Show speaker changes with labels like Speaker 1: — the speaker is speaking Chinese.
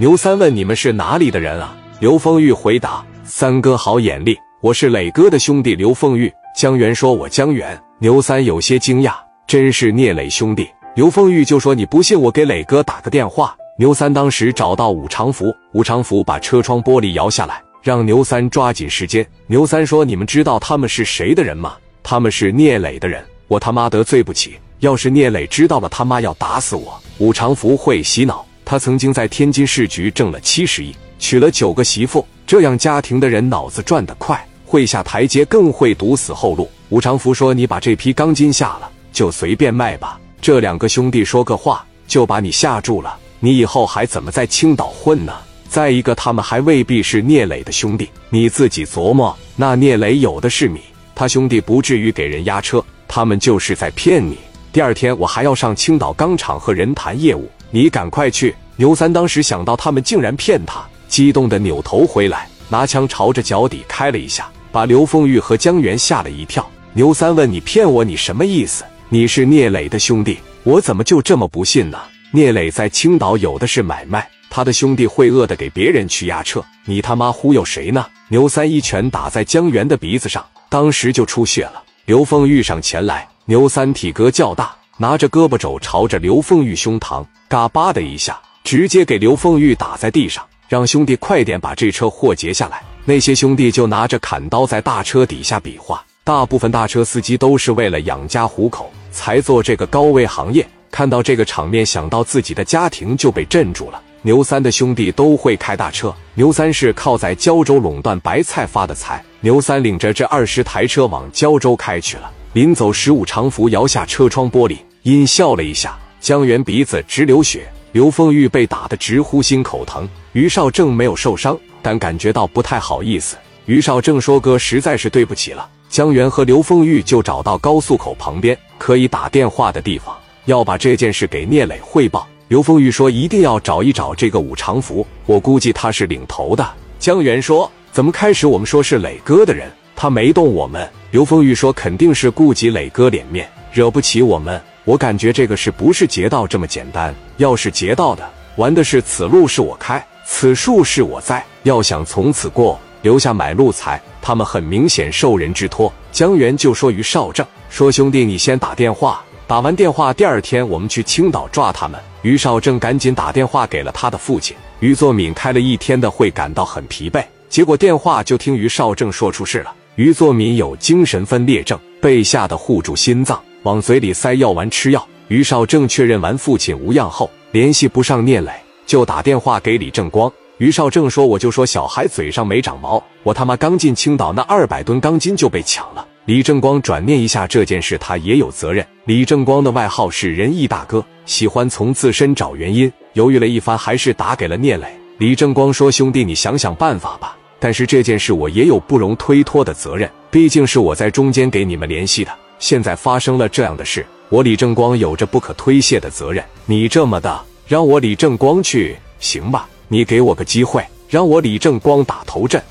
Speaker 1: 牛三问：“你们是哪里的人啊？”刘丰玉回答：“三哥好眼力，我是磊哥的兄弟刘丰玉。”江源说：“我江源。”牛三有些惊讶：“真是聂磊兄弟？”刘丰玉就说：“你不信，我给磊哥打个电话。”牛三当时找到武长福，武长福把车窗玻璃摇下来，让牛三抓紧时间。牛三说：“你们知道他们是谁的人吗？他们是聂磊的人。我他妈得罪不起，要是聂磊知道了，他妈要打死我。”武长福会洗脑。他曾经在天津市局挣了七十亿，娶了九个媳妇，这样家庭的人脑子转得快，会下台阶，更会堵死后路。吴长福说：“你把这批钢筋下了，就随便卖吧。”这两个兄弟说个话，就把你吓住了，你以后还怎么在青岛混呢？再一个，他们还未必是聂磊的兄弟，你自己琢磨。那聂磊有的是米，他兄弟不至于给人押车，他们就是在骗你。第二天我还要上青岛钢厂和人谈业务。你赶快去！牛三当时想到他们竟然骗他，激动的扭头回来，拿枪朝着脚底开了一下，把刘凤玉和江源吓了一跳。牛三问：“你骗我？你什么意思？你是聂磊的兄弟，我怎么就这么不信呢？聂磊在青岛有的是买卖，他的兄弟会饿的给别人去押车，你他妈忽悠谁呢？”牛三一拳打在江源的鼻子上，当时就出血了。刘凤玉上前来，牛三体格较大。拿着胳膊肘朝着刘凤玉胸膛，嘎巴的一下，直接给刘凤玉打在地上，让兄弟快点把这车货截下来。那些兄弟就拿着砍刀在大车底下比划。大部分大车司机都是为了养家糊口才做这个高危行业。看到这个场面，想到自己的家庭就被镇住了。牛三的兄弟都会开大车，牛三是靠在胶州垄断白菜发的财。牛三领着这二十台车往胶州开去了。临走十五长福摇下车窗玻璃。阴笑了一下，江源鼻子直流血，刘凤玉被打得直呼心口疼。于少正没有受伤，但感觉到不太好意思。于少正说：“哥，实在是对不起了。”江源和刘凤玉就找到高速口旁边可以打电话的地方，要把这件事给聂磊汇报。刘凤玉说：“一定要找一找这个武长福，我估计他是领头的。”江源说：“怎么开始我们说是磊哥的人，他没动我们？”刘凤玉说：“肯定是顾及磊哥脸面，惹不起我们。”我感觉这个事不是劫道这么简单。要是劫道的，玩的是此路是我开，此树是我栽。要想从此过，留下买路财，他们很明显受人之托。江源就说于少正说：“兄弟，你先打电话，打完电话，第二天我们去青岛抓他们。”于少正赶紧打电话给了他的父亲于作敏。开了一天的会，感到很疲惫，结果电话就听于少正说出事了。于作敏有精神分裂症，被吓得护住心脏。往嘴里塞药丸吃药。于少正确认完父亲无恙后，联系不上聂磊，就打电话给李正光。于少正说：“我就说小孩嘴上没长毛，我他妈刚进青岛，那二百吨钢筋就被抢了。”李正光转念一下，这件事他也有责任。李正光的外号是仁义大哥，喜欢从自身找原因。犹豫了一番，还是打给了聂磊。李正光说：“兄弟，你想想办法吧。但是这件事我也有不容推脱的责任，毕竟是我在中间给你们联系的。”现在发生了这样的事，我李正光有着不可推卸的责任。你这么的，让我李正光去行吧？你给我个机会，让我李正光打头阵。